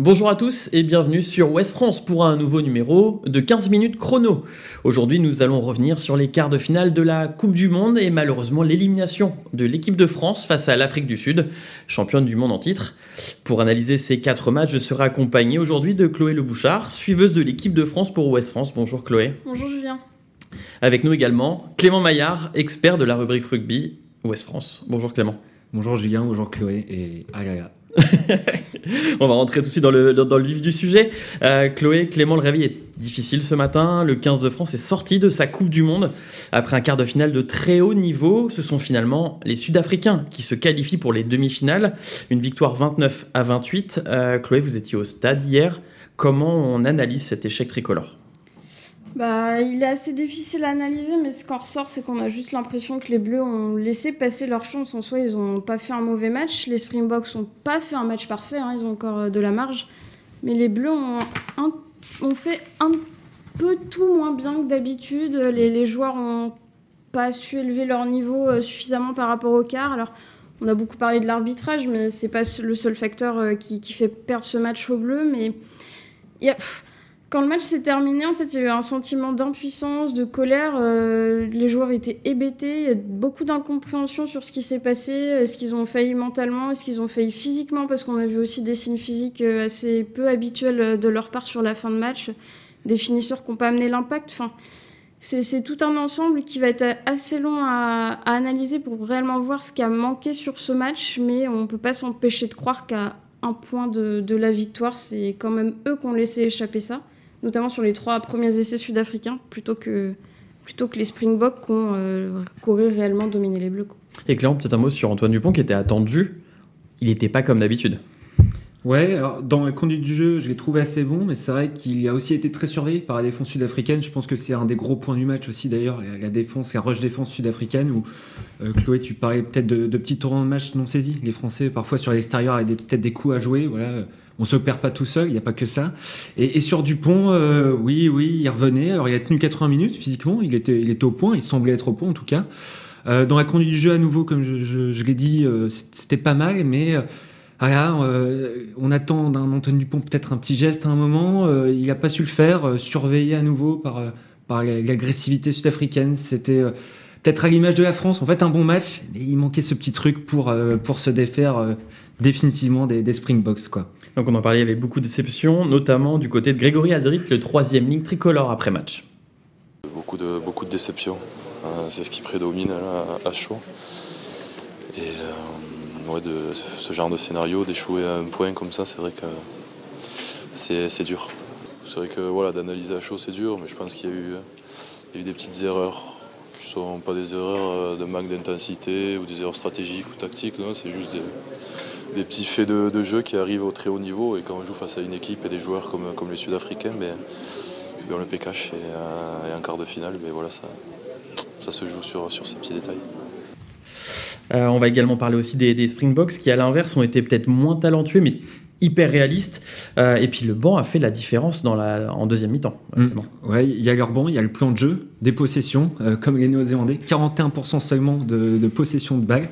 Bonjour à tous et bienvenue sur Ouest France pour un nouveau numéro de 15 minutes chrono. Aujourd'hui, nous allons revenir sur les quarts de finale de la Coupe du Monde et malheureusement l'élimination de l'équipe de France face à l'Afrique du Sud, championne du monde en titre. Pour analyser ces quatre matchs, je serai accompagné aujourd'hui de Chloé Le Bouchard, suiveuse de l'équipe de France pour Ouest France. Bonjour Chloé. Bonjour Julien. Avec nous également Clément Maillard, expert de la rubrique rugby Ouest France. Bonjour Clément. Bonjour Julien, bonjour Chloé et Agaya. On va rentrer tout de suite dans le, dans, vif du sujet. Euh, Chloé, Clément, le réveil est difficile ce matin. Le 15 de France est sorti de sa Coupe du Monde après un quart de finale de très haut niveau. Ce sont finalement les Sud-Africains qui se qualifient pour les demi-finales. Une victoire 29 à 28. Euh, Chloé, vous étiez au stade hier. Comment on analyse cet échec tricolore? Bah, il est assez difficile à analyser, mais ce qu'on ressort, c'est qu'on a juste l'impression que les Bleus ont laissé passer leur chance. En soi, ils n'ont pas fait un mauvais match. Les Springboks n'ont pas fait un match parfait, hein. ils ont encore euh, de la marge. Mais les Bleus ont, fait un peu tout moins bien que d'habitude. Les, joueurs n'ont pas su élever leur niveau euh, suffisamment par rapport au quart. Alors, on a beaucoup parlé de l'arbitrage, mais c'est pas le seul facteur euh, qui, fait perdre ce match aux Bleus. Mais quand le match s'est terminé, en fait, il y a eu un sentiment d'impuissance, de colère. Euh, les joueurs étaient hébétés. Il y a beaucoup d'incompréhension sur ce qui s'est passé. Est-ce qu'ils ont failli mentalement? Est-ce qu'ils ont failli physiquement? Parce qu'on a vu aussi des signes physiques euh, assez peu habituels euh, de leur part sur la fin de match. Des finisseurs qui n'ont pas amené l'impact. Enfin, c'est tout un ensemble qui va être assez long à, analyser pour réellement voir ce qui a manqué sur ce match. Mais on ne peut pas s'empêcher de croire qu'à un point de, de la victoire, c'est quand même eux qui ont laissé échapper ça notamment sur les trois premiers essais sud-africains, plutôt que, plutôt que les Springboks qui ont euh, couru réellement dominé les Bleus. Et Clément, peut-être un mot sur Antoine Dupont qui était attendu. Il n'était pas comme d'habitude. Ouais, alors dans la conduite du jeu, je l'ai trouvé assez bon, mais c'est vrai qu'il a aussi été très surveillé par la défense sud-africaine. Je pense que c'est un des gros points du match aussi d'ailleurs, la défense, la rush défense sud-africaine, où euh, Chloé, tu parlais peut-être de, petits tournants de match non saisis. Les Français, parfois sur l'extérieur, avaient peut-être des coups à jouer. Voilà on se perd pas tout seul, il n'y a pas que ça. Et, sur Dupont, euh, oui, oui, il revenait. Alors il a tenu 80 minutes physiquement, il était, il était au point, il semblait être au point en tout cas. Euh, dans la conduite du jeu à nouveau, comme je, l'ai dit, c'était pas mal, mais voilà, on attend d'un Antoine Dupont peut-être un petit geste à un moment. il n'a pas su le faire, surveillé à nouveau par, par l'agressivité sud-africaine. C'était peut-être à l'image de la France. En fait, un bon match, mais il manquait ce petit truc pour, pour se défaire définitivement des, des Springboks. Quoi. Donc on en parlait, il y avait beaucoup de déceptions, notamment du côté de Grégory Aldrit, le troisième ligne tricolore après match. Beaucoup de, beaucoup de déceptions, c'est ce qui prédomine à, chaud. Et euh, de ce genre de scénario, d'échouer à un point comme ça, c'est vrai que c'est dur. C'est vrai que voilà, d'analyser à chaud c'est dur, mais je pense qu'il y, a eu des petites erreurs qui ne sont pas des erreurs euh, de manque d'intensité ou des erreurs stratégiques ou tactiques, c'est juste des, petits faits de, jeu qui arrivent au très haut niveau. Et quand on joue face à une équipe et des joueurs comme, comme les Sud-Africains, ben, on le pécache et, un quart de finale, ben voilà, ça, ça se joue sur, sur ces petits détails. Euh, on va également parler aussi des, des Springboks qui, à l'inverse, ont été peut-être moins talentueux, mais hyper réaliste. Euh, et puis le banc a fait la différence dans la, en deuxième mi-temps. Mm. Ouais, il y a leur banc, il y a le plan de jeu, des possessions, euh, comme les Néo-Zélandais, 41% seulement de, de, possession de balles.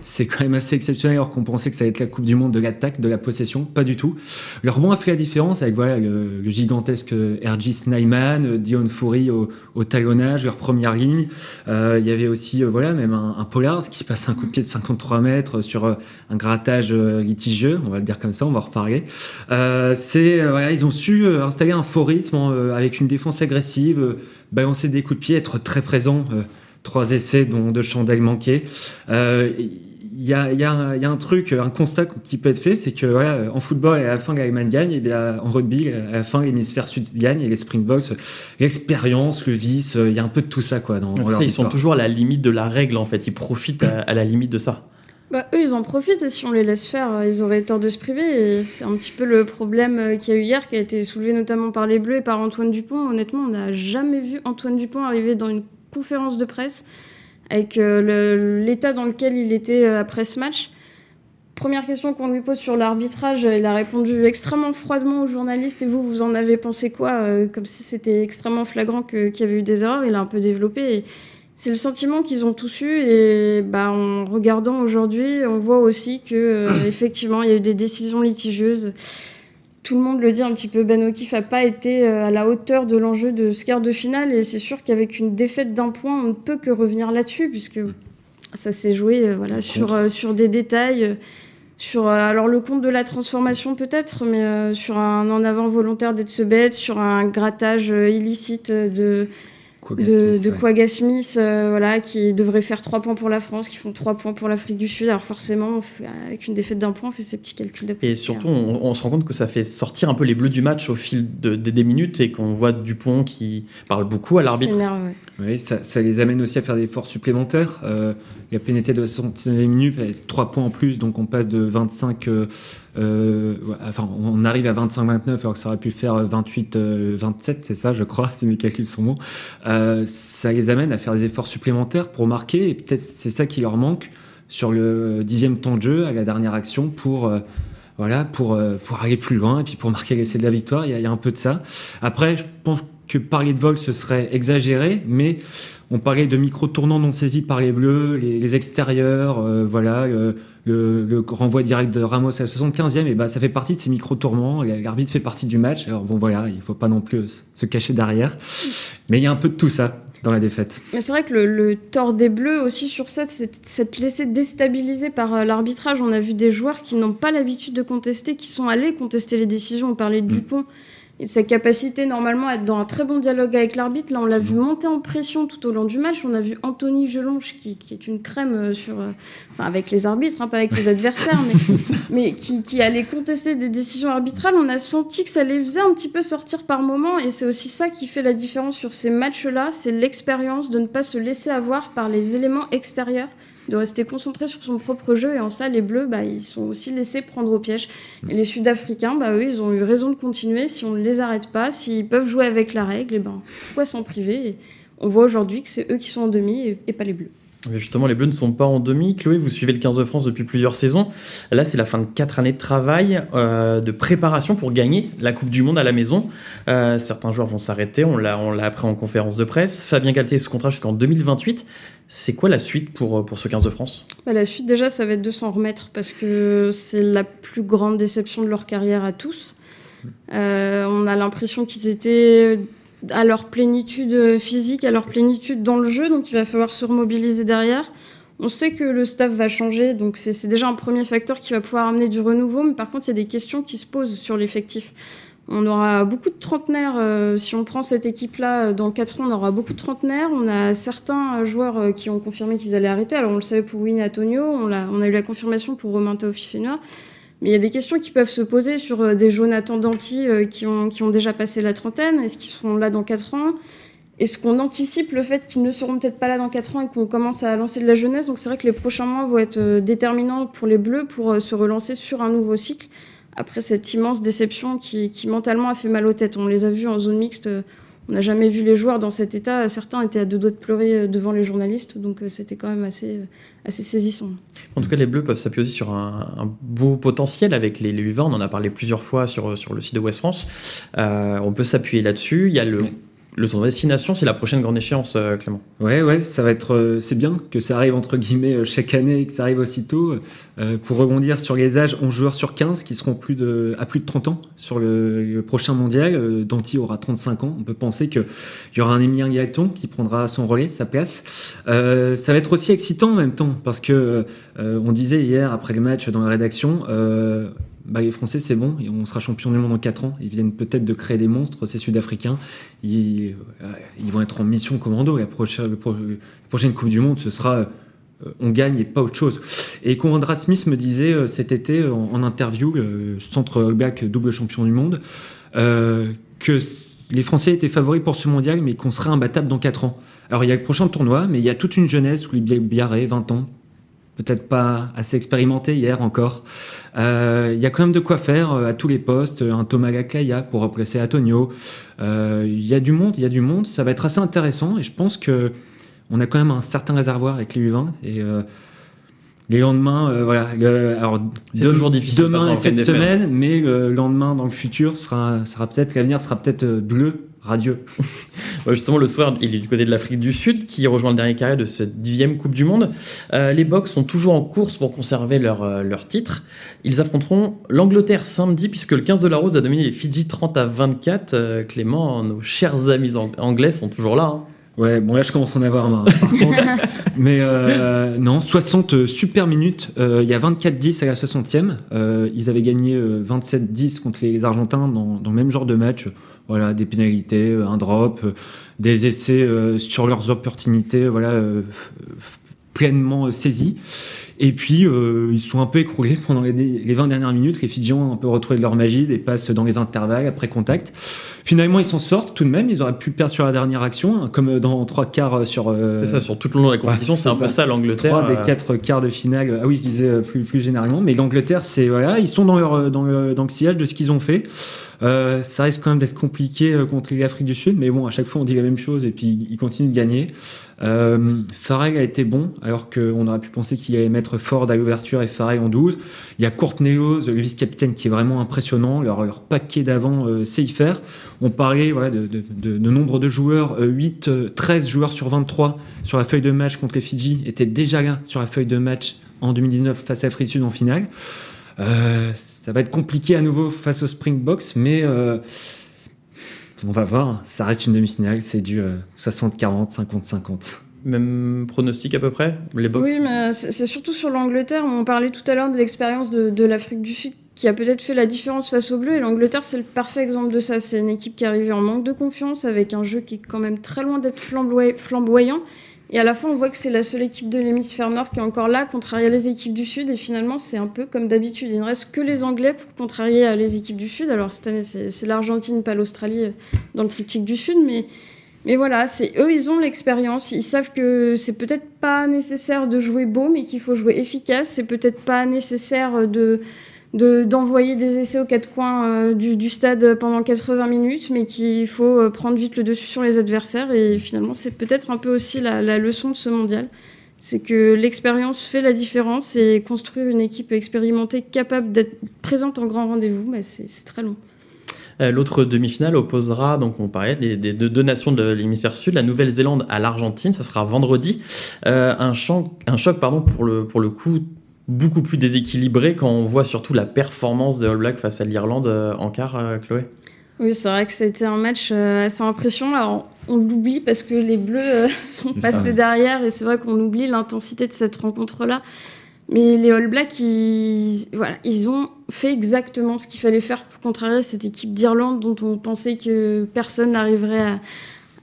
C'est quand même assez exceptionnel alors qu'on pensait que ça allait être la Coupe du Monde de l'attaque, de la possession, pas du tout. Leur banc a fait la différence avec voilà, le, gigantesque Ergis Naiman, Dion Foury au, au, talonnage, leur première ligne. Euh, il y avait aussi voilà, même un, un, Pollard qui passe un coup de pied de 53 mètres sur un grattage litigieux, on va le dire comme ça, on va reparler. Euh, c'est voilà, ils ont su installer un faux rythme avec une défense agressive, balancer des coups de pied, être très présent. trois essais dont deux chandelles manquées. Il y a, y, a un truc, un constat qui peut être fait, c'est que voilà, en football, à la fin, l'Allemagne gagne, et bien en rugby, à la fin, l'hémisphère sud gagne, et les Springboks, l'expérience, le vice, il y a un peu de tout ça. Quoi, dans, ça, ils sont toujours à la limite de la règle, en fait. Ils profitent à la limite de ça. Bah, eux, ils en profitent et si on les laisse faire, euh, ils auraient tort de se priver. c'est un petit peu le problème euh, qu'il y a eu hier, qui a été soulevé notamment par les Bleus et par Antoine Dupont. Honnêtement, on n'a jamais vu Antoine Dupont arriver dans une conférence de presse avec euh, l'état dans lequel il était après ce match. Première question qu'on lui pose sur l'arbitrage, il a répondu extrêmement froidement aux journalistes. Et vous, vous en avez pensé quoi Comme si c'était extrêmement flagrant qu'il y avait eu des erreurs? Il a un peu développé. C'est le sentiment qu'ils ont tous eu et bah, en regardant aujourd'hui, on voit aussi que euh, effectivement il y a eu des décisions litigieuses. tout le monde le dit un petit peu, Ben O'Keefe n'a pas été à la hauteur de l'enjeu de ce quart de finale. Et c'est sûr qu'avec une défaite d'un point, on ne peut que revenir là-dessus, puisque ça s'est joué voilà, sur, sur des détails sur alors le compte de la transformation peut-être, mais sur un en avant volontaire d'être bête, sur un grattage illicite de de, de Quagga Smith, euh, voilà, qui devrait faire 3 points pour la France, qui font 3 points pour l'Afrique du Sud. Alors forcément, avec une défaite d'un point, on fait ces petits calculs de Et surtout, on, se rend compte que ça fait sortir un peu les bleus du match au fil de, des minutes et qu'on voit Dupont qui parle beaucoup à l'arbitre. Ça, ça, les amène aussi à faire des efforts supplémentaires. Euh, il a pénétré de 69 minutes, avec 3 points en plus, donc on passe de 25 euh, enfin, on arrive à 25-29 alors que ça aurait pu faire 28-27, euh, c'est ça, je crois, si mes calculs sont bons. Euh, ça les amène à faire des efforts supplémentaires pour marquer, et peut-être c'est ça qui leur manque sur le dixième temps de jeu, à la dernière action, pour voilà, pour, pour aller plus loin et puis pour marquer l'essai de la victoire. Il y, a, un peu de ça. Après, je pense que parler de vol, ce serait exagéré, mais on parlait de micro-tournants non saisis par les bleus, les, extérieurs, voilà, le, renvoi direct de Ramos à la 75e, et bah, ça fait partie de ces micro-tourments. L'arbitre fait partie du match. Alors bon, voilà, il faut pas non plus se cacher derrière. Mais il y a un peu de tout ça dans la défaite. Mais c'est vrai que le, tort des Bleus aussi sur ça, c'est s'être laissé déstabiliser par euh, l'arbitrage. On a vu des joueurs qui n'ont pas l'habitude de contester, qui sont allés contester les décisions. On parlait de mm. Dupont et sa capacité normalement à être dans un très bon dialogue avec l'arbitre. Là, on l'a vu monter en pression tout au long du match. On a vu Anthony Gelonche, qui, est une crème euh, sur, euh, enfin, avec les arbitres, hein, pas avec les adversaires, mais, mais qui, qui, allait contester des décisions arbitrales. On a senti que ça les faisait un petit peu sortir par moment. Et c'est aussi ça qui fait la différence sur ces matchs-là. C'est l'expérience de ne pas se laisser avoir par les éléments extérieurs de rester concentré sur son propre jeu. Et en ça, les Bleus, bah, ils sont aussi laissés prendre au piège. Et les Sud-Africains, bah, eux, ils ont eu raison de continuer. Si on ne les arrête pas, s'ils peuvent jouer avec la règle, et eh ben, pourquoi s'en priver? Et On voit aujourd'hui que c'est eux qui sont en demi et, pas les Bleus. Justement, les Bleus ne sont pas en demi. Chloé, vous suivez le 15 de France depuis plusieurs saisons. Là, c'est la fin de quatre années de travail, euh, de préparation pour gagner la Coupe du Monde à la maison. Euh, certains joueurs vont s'arrêter, on l'a appris en conférence de presse. Fabien Galtier est sous contrat jusqu'en 2028. C'est quoi la suite pour, pour ce 15 de France? Bah, La suite, déjà, ça va être de s'en remettre parce que c'est la plus grande déception de leur carrière à tous. Euh, on a l'impression qu'ils étaient à leur plénitude physique, à leur plénitude dans le jeu, donc il va falloir se remobiliser derrière. On sait que le staff va changer, donc c'est déjà un premier facteur qui va pouvoir amener du renouveau, mais par contre, il y a des questions qui se posent sur l'effectif. On aura beaucoup de trentenaires. Euh, si on prend cette équipe-là, euh, dans 4 ans, on aura beaucoup de trentenaires. On a certains euh, joueurs qui ont confirmé qu'ils allaient arrêter. Alors, on le savait pour Winnie Antonio. On a, on a eu la confirmation pour Romain Taofifénois. Mais il y a des questions qui peuvent se poser sur des Jonathan Danti qui, ont, qui ont déjà passé la trentaine. Est-ce qu'ils seront là dans 4 ans? Est-ce qu'on anticipe le fait qu'ils ne seront peut-être pas là dans 4 ans et qu'on commence à lancer de la jeunesse? Donc, c'est vrai que les prochains mois vont être déterminants pour les Bleus pour se relancer sur un nouveau cycle après cette immense déception qui, mentalement a fait mal aux têtes. On les a vus en zone mixte, on n'a jamais vu les joueurs dans cet état. Certains étaient à deux doigts de pleurer euh, devant les journalistes, donc euh, c'était quand même assez, euh, assez saisissant. En tout cas, les Bleus peuvent s'appuyer aussi sur un, beau potentiel avec les, les U20. On en a parlé plusieurs fois sur, sur le site de West France. on peut s'appuyer là-dessus. Il y a le le tournoi Destination, c'est la prochaine grande échéance, euh, Clément. Ouais, ouais, ça va être. Euh, c'est bien que ça arrive entre guillemets euh, chaque année et que ça arrive aussitôt. pour rebondir sur les âges, 11 joueurs sur 15 qui seront plus de, à plus de 30 ans sur le, prochain mondial. Danti aura 35 ans. On peut penser qu'il y aura un Emilien Gaëton qui prendra son relais, sa place. ça va être aussi excitant en même temps parce que on disait hier après le match dans la rédaction les Français, c'est bon, on sera champion du monde en 4 ans. Ils viennent peut-être de créer des monstres, ces Sud-Africains. Ils, euh, vont être en mission commando. La prochaine, Coupe du Monde, ce sera euh, on gagne et pas autre chose. Et Conrad Smith me disait euh, cet été en, interview, centre Black double champion du monde, que les Français étaient favoris pour ce mondial, mais qu'on serait imbattable dans 4 ans. Alors il y a le prochain tournoi, mais il y a toute une jeunesse, Louis Biarré, 20 ans, peut-être pas assez expérimenté hier encore. Euh, il y a quand même de quoi faire euh, à tous les postes. Un Thomas Gacaya pour remplacer Antonio. Euh, il y a du monde, il y a du monde. Ça va être assez intéressant et je pense que on a quand même un certain réservoir avec les U20 et les lendemains, voilà. alors c'est toujours difficile. Demain et cette semaine, mais le lendemain dans le futur sera, sera peut-être l'avenir sera peut-être bleu radieux. justement, le soir, il est du côté de l'Afrique du Sud, qui rejoint le dernier carré de cette dixième Coupe du Monde. Euh, les Box sont toujours en course pour conserver leur, euh, leur titre. Ils affronteront l'Angleterre samedi, puisque le 15 de la Rose a dominé les Fidji 30 à 24. Euh, Clément, nos chers amis anglais sont toujours là. Hein. Ouais, bon là je commence à en avoir marre. Par contre. Mais euh, non, 60 super minutes. Euh, il y a 24-10 à la 60e. Euh, ils avaient gagné 27-10 contre les Argentins dans, dans, le même genre de match. Voilà, des pénalités, un drop, des essais sur leurs opportunités, voilà, pleinement saisis. Et puis, ils sont un peu écroulés pendant les, les 20 dernières minutes. Les Fidjiens ont un peu retrouvé de leur magie, des passes dans les intervalles après contact. Finalement, ils s'en sortent tout de même. Ils auraient pu perdre sur la dernière action, hein, comme dans trois quarts euh, sur. Euh, c'est ça, sur tout le long de la compétition, c'est un peu ça l'Angleterre. Trois des euh. quatre quarts de finale. Ah oui, je disais plus, plus généralement. Mais l'Angleterre, c'est voilà, ils sont dans leur dans le, dans le sillage de ce qu'ils ont fait. Euh, ça risque quand même d'être compliqué contre l'Afrique du Sud, mais bon, à chaque fois on dit la même chose et puis ils continuent de gagner. Euh, a été bon, alors qu'on aurait pu penser qu'il allait mettre Ford à l'ouverture et Farrell en 12. Il y a Courtney le vice-capitaine, qui est vraiment impressionnant. Leur, paquet d'avant euh, y faire. On parlait voilà, de, nombre de joueurs. 8, euh, 13 euh, joueurs sur 23 sur la feuille de match contre les Fidji étaient déjà là sur la feuille de match en 2019 face à l'Afrique du Sud en finale. Euh, ça va être compliqué à nouveau face au Springboks, mais euh, on va voir, ça reste une demi-finale, c'est du 60-40, 50-50. Même pronostic à peu près les box Oui, mais c'est surtout sur l'Angleterre. On parlait tout à l'heure de l'expérience de, de l'Afrique du Sud qui a peut-être fait la différence face aux Bleus. Et l'Angleterre, c'est le parfait exemple de ça. C'est une équipe qui est arrivée en manque de confiance, avec un jeu qui est quand même très loin d'être flamboyant. Et à la fin, on voit que c'est la seule équipe de l'hémisphère nord qui est encore là, contrarier les équipes du sud. Et finalement, c'est un peu comme d'habitude. Il ne reste que les Anglais pour contrarier les équipes du sud. Alors cette année, c'est l'Argentine, pas l'Australie, euh, dans le triptyque du sud. Mais, mais voilà, c'est eux, ils ont l'expérience. Ils savent que c'est peut-être pas nécessaire de jouer beau, mais qu'il faut jouer efficace. C'est peut-être pas nécessaire de d'envoyer des essais aux quatre coins euh, du, stade pendant 80 minutes, mais qu'il faut euh, prendre vite le dessus sur les adversaires. Et finalement, c'est peut-être un peu aussi la, la, leçon de ce mondial. C'est que l'expérience fait la différence et construire une équipe expérimentée capable d'être présente en grand rendez-vous, bah, c'est très long. Euh, l'autre demi-finale opposera, donc on parlait des, deux nations de l'hémisphère sud, la Nouvelle-Zélande à l'Argentine, ça sera vendredi. Un, choc, un choc pardon, pour, le, pour le coup beaucoup plus déséquilibré quand on voit surtout la performance des All Blacks face à l'Irlande euh, en quart, euh, Chloé? Oui, c'est vrai que été un match euh, assez impressionnant. Alors, on l'oublie parce que les Bleus sont passés derrière et c'est vrai qu'on oublie l'intensité de cette rencontre-là. Mais les All Blacks, ils, voilà, ils ont fait exactement ce qu'il fallait faire pour contrarier cette équipe d'Irlande dont on pensait que personne n'arriverait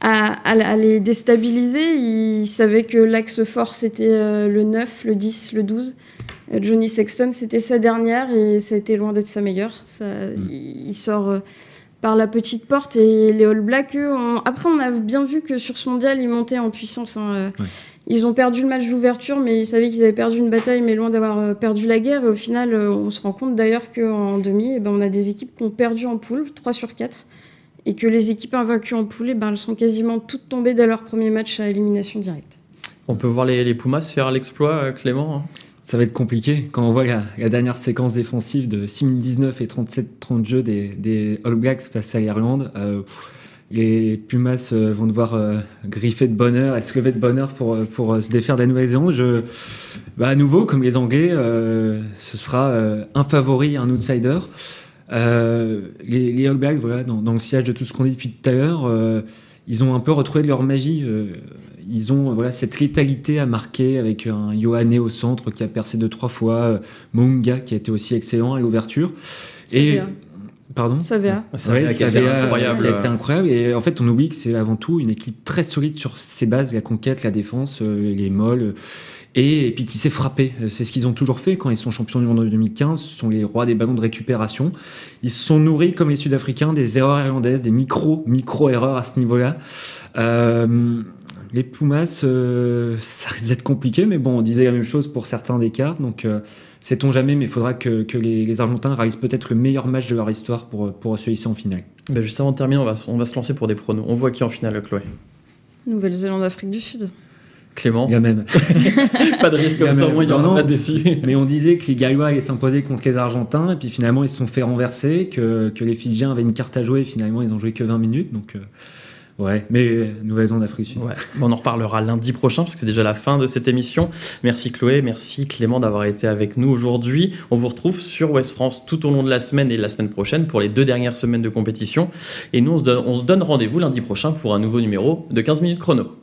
à, à, à, les déstabiliser. Ils savaient que l'axe fort, c'était le 9, le 10, le 12. Johnny Sexton, c'était sa dernière et ça a été loin d'être sa meilleure. Ça, mm. Il sort euh, par la petite porte et les All Blacks, eux, on... après on a bien vu que sur ce mondial, ils montaient en puissance. Hein. Euh. Ouais. Ils ont perdu le match d'ouverture, mais ils savaient qu'ils avaient perdu une bataille, mais loin d'avoir euh, perdu la guerre. Et au final, on se rend compte d'ailleurs qu'en demi, eh ben, on a des équipes qui ont perdu en poule, 3 sur 4. Et que les équipes invaincues en poule, eh ben, elles sont quasiment toutes tombées dès leur premier match à élimination directe. On peut voir les, les Pumas faire l'exploit, Clément hein? Ça va être compliqué. Quand on voit la, dernière séquence défensive de 6019 et 37-30 jeux des, des, All Blacks face à l'Irlande, euh, les Pumas euh, vont devoir euh, griffer de bonheur et se lever de bonheur pour, pour se défaire de la Nouvelle-Zélande. Bah, à nouveau, comme les Anglais, ce sera un favori, un outsider. les, les All Blacks, voilà, dans, dans, le sillage de tout ce qu'on dit depuis tout à l'heure, ils ont un peu retrouvé de leur magie ils ont voilà, cette létalité à marquer avec un Yohane au centre qui a percé deux, trois fois, euh, Munga qui a été aussi excellent à l'ouverture. Et. Pardon? Savea. Savea, ouais, qui, incroyable. qui a été incroyable. Et en fait, on oublie que c'est avant tout une équipe très solide sur ses bases, la conquête, la défense, euh, les molles. Et, et, puis qui s'est frappé. C'est ce qu'ils ont toujours fait quand ils sont champions du monde en 2015. Ce sont les rois des ballons de récupération. Ils se sont nourris, comme les Sud-Africains, des erreurs irlandaises, des micro, micro-erreurs à ce niveau-là. Euh, les Pumas, euh, ça risque d'être compliqué, mais bon, on disait la même chose pour certains des cartes, donc euh, sait-on jamais, mais il faudra que, que les, les, Argentins réalisent peut-être le meilleur match de leur histoire pour, pour se hisser en finale. Ben juste avant de terminer, on va, on va se lancer pour des pronos. On voit qui en finale, Chloé? Nouvelle-Zélande, Afrique du Sud. Clément? Il y a même. pas de risque comme ça, au moins il y aura pas déçu. Mais on disait que les Gallois allaient s'imposer contre les Argentins, et puis finalement ils se sont fait renverser, que, que les Fidjiens avaient une carte à jouer, et finalement ils ont joué que 20 minutes, donc... Euh, Ouais, mais nouvelle en Afrique du Sud. Ouais. on en reparlera lundi prochain parce que c'est déjà la fin de cette émission. Merci Chloé, merci Clément d'avoir été avec nous aujourd'hui. On vous retrouve sur West France tout au long de la semaine et la semaine prochaine pour les deux dernières semaines de compétition. Et nous, on se donne rendez-vous lundi prochain pour un nouveau numéro de 15 minutes chrono.